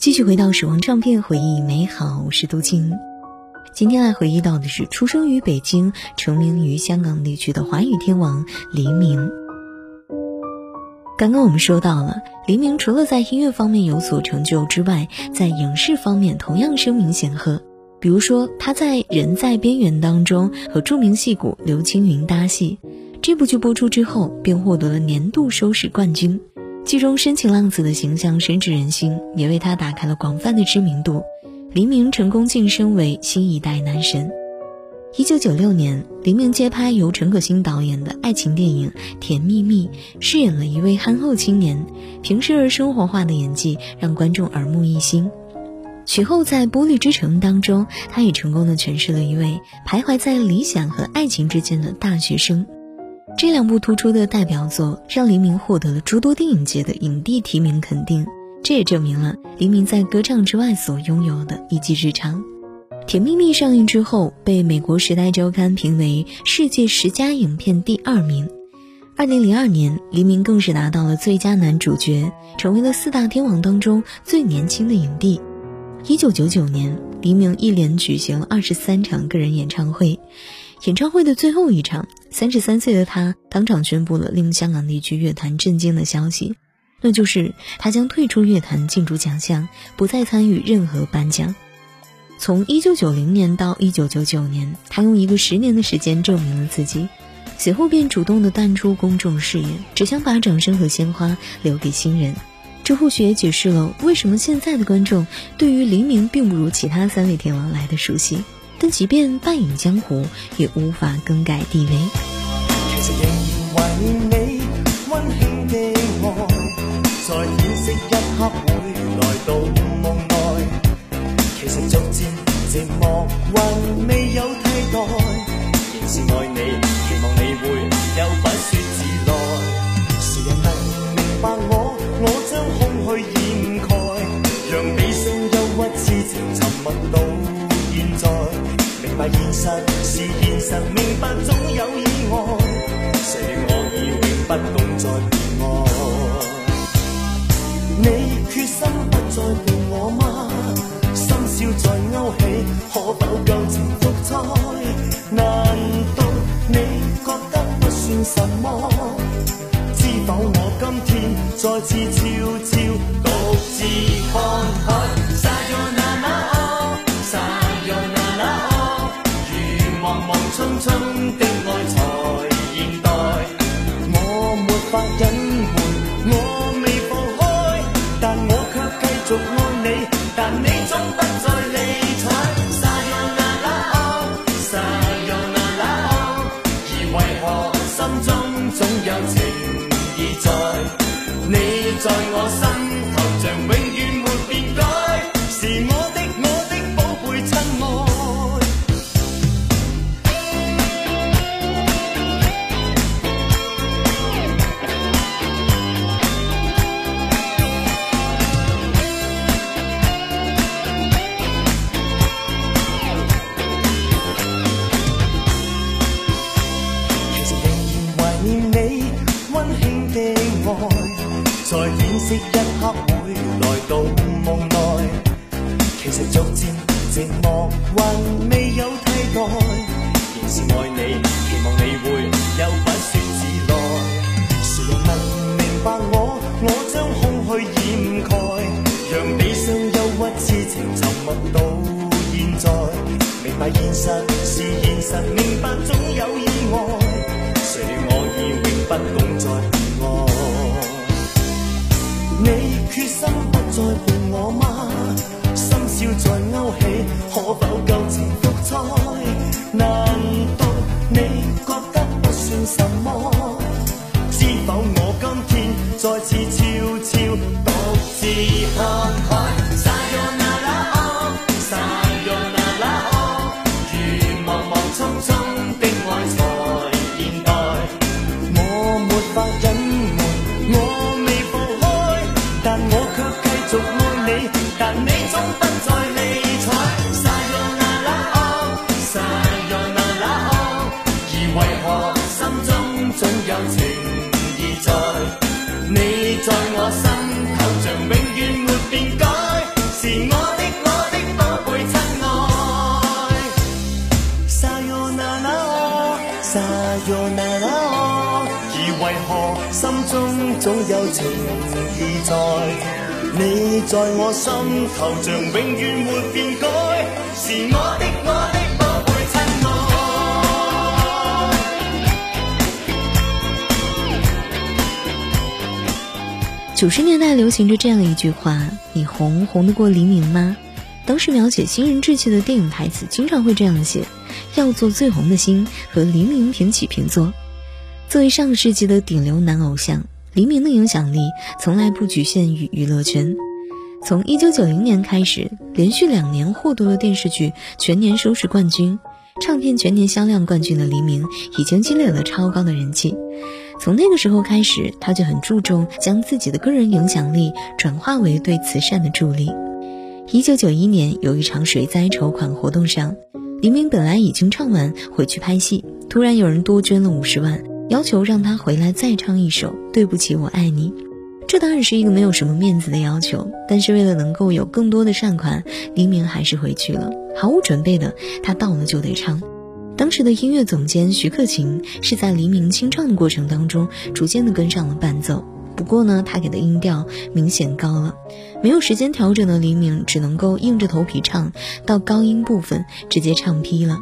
继续回到时光唱片，回忆美好。我是杜静。今天来回忆到的是出生于北京、成名于香港地区的华语天王黎明。刚刚我们说到了，黎明除了在音乐方面有所成就之外，在影视方面同样声名显赫。比如说，他在《人在边缘》当中和著名戏骨刘青云搭戏，这部剧播出之后便获得了年度收视冠军。剧中深情浪子的形象深植人心，也为他打开了广泛的知名度。黎明成功晋升为新一代男神。一九九六年，黎明接拍由陈可辛导演的爱情电影《甜蜜蜜》，饰演了一位憨厚青年，平实而生活化的演技让观众耳目一新。随后在《玻璃之城》当中，他也成功的诠释了一位徘徊在理想和爱情之间的大学生。这两部突出的代表作让黎明获得了诸多电影节的影帝提名肯定，这也证明了黎明在歌唱之外所拥有的一技之长。《甜蜜蜜》上映之后，被美国《时代周刊》评为世界十佳影片第二名。二零零二年，黎明更是拿到了最佳男主角，成为了四大天王当中最年轻的影帝。一九九九年，黎明一连举行了二十三场个人演唱会。演唱会的最后一场，三十三岁的他当场宣布了令香港地区乐坛震惊的消息，那就是他将退出乐坛竞逐奖项，不再参与任何颁奖。从一九九零年到一九九九年，他用一个十年的时间证明了自己，随后便主动的淡出公众视野，只想把掌声和鲜花留给新人。这或许也解释了为什么现在的观众对于黎明并不如其他三位天王来的熟悉。但即便半影江湖，也无法更改地位。其实仍然怀念你温馨的爱，在显色一刻会来到梦内。其实逐渐寂寞还未有替代，仍是爱你，期望你会有不说自来。谁人能明白我？我将空虚掩盖，让悲伤忧郁痴情沉默到明白现实是现实，明白总有意外。谁料我已永不懂再恋爱。你决心不再陪我吗？深宵在勾起，可否旧情复再？难道你觉得不算什么？知否我今天再次悄悄独自看隐瞒，我未放开，但我却继续爱你，但你总不再理睬。Sayonara，而为何心中总有情意在？你在我心顯色一刻会来到梦内，其实逐渐寂寞还未有替代，仍是爱你，期望你会有不说自来。谁人能明白我？我将空虚掩盖，让悲伤、忧郁痴情沉默到现在。明白现实是现实，明白总有意外。自而为何心中总有情意在你在我心头像永远没变改是我的我的宝贝亲爱九十年代流行着这样一句话你红红得过黎明吗？当时描写新人志气的电影台词经常会这样写：“要做最红的星，和黎明平起平坐。”作为上个世纪的顶流男偶像，黎明的影响力从来不局限于娱乐圈。从一九九零年开始，连续两年获得了电视剧全年收视冠军、唱片全年销量冠军的黎明，已经积累了超高的人气。从那个时候开始，他就很注重将自己的个人影响力转化为对慈善的助力。一九九一年，有一场水灾筹款活动上，黎明本来已经唱完回去拍戏，突然有人多捐了五十万。要求让他回来再唱一首《对不起，我爱你》，这当然是一个没有什么面子的要求，但是为了能够有更多的善款，黎明还是回去了，毫无准备的他到了就得唱。当时的音乐总监徐克勤是在黎明清唱的过程当中逐渐的跟上了伴奏，不过呢，他给的音调明显高了，没有时间调整的黎明只能够硬着头皮唱到高音部分直接唱劈了。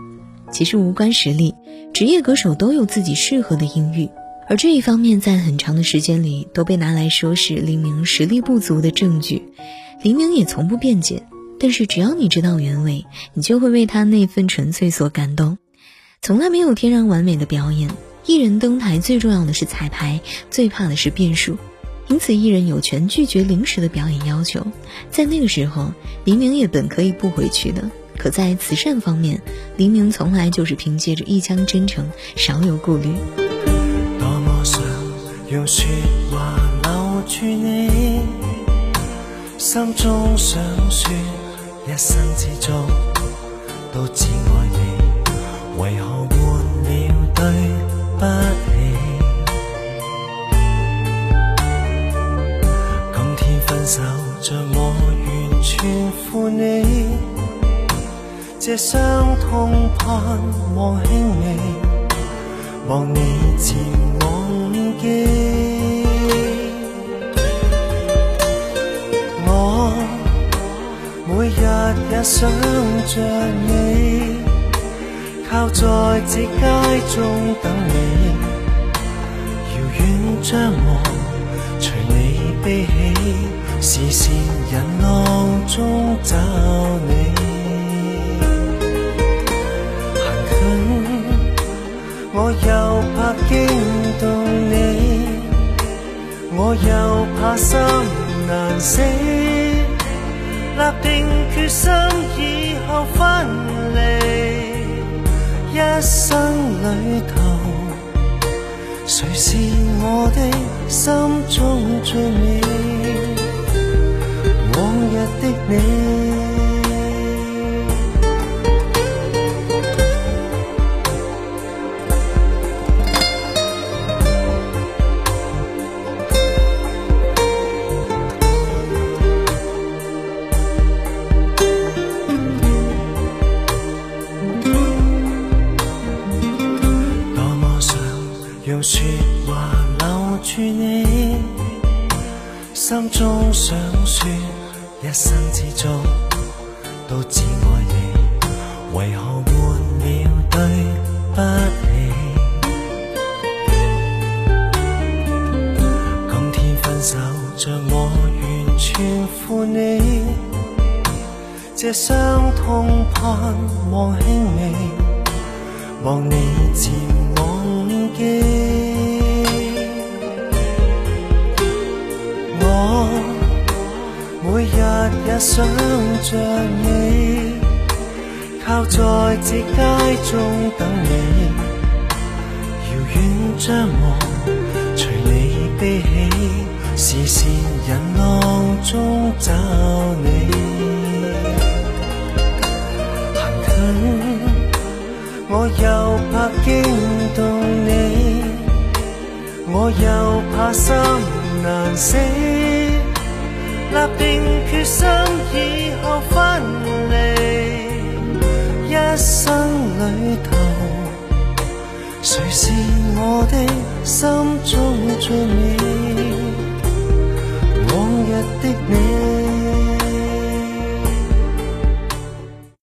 其实无关实力，职业歌手都有自己适合的音域，而这一方面在很长的时间里都被拿来说是黎明实力不足的证据。黎明也从不辩解，但是只要你知道原委，你就会为他那份纯粹所感动。从来没有天然完美的表演，艺人登台最重要的是彩排，最怕的是变数，因此艺人有权拒绝临时的表演要求。在那个时候，黎明也本可以不回去的。可在慈善方面，黎明从来就是凭借着一腔真诚，少有顾虑。多么想用说话留住你，心中想说一生之中都只爱你，为何换了对不这伤痛盼望轻微，望你渐忘记。我每日也想着你，靠在这街中等你。遥远张望随你悲喜，视线人浪中找你。心难死，立定决心以后分离，一生旅途，谁是我的心中最美？往日的你。想说，一生之中都只爱你，为何换了对不起？今天分手，像我完全负你，这伤痛盼望轻微，望你渐每日也想着你，靠在这街中等你。遥远将我随你悲喜，视线人浪中找你。行近，我又怕惊动你，我又怕心难死。立定决心以后分离一生旅途谁是我的心中最美？往日的你。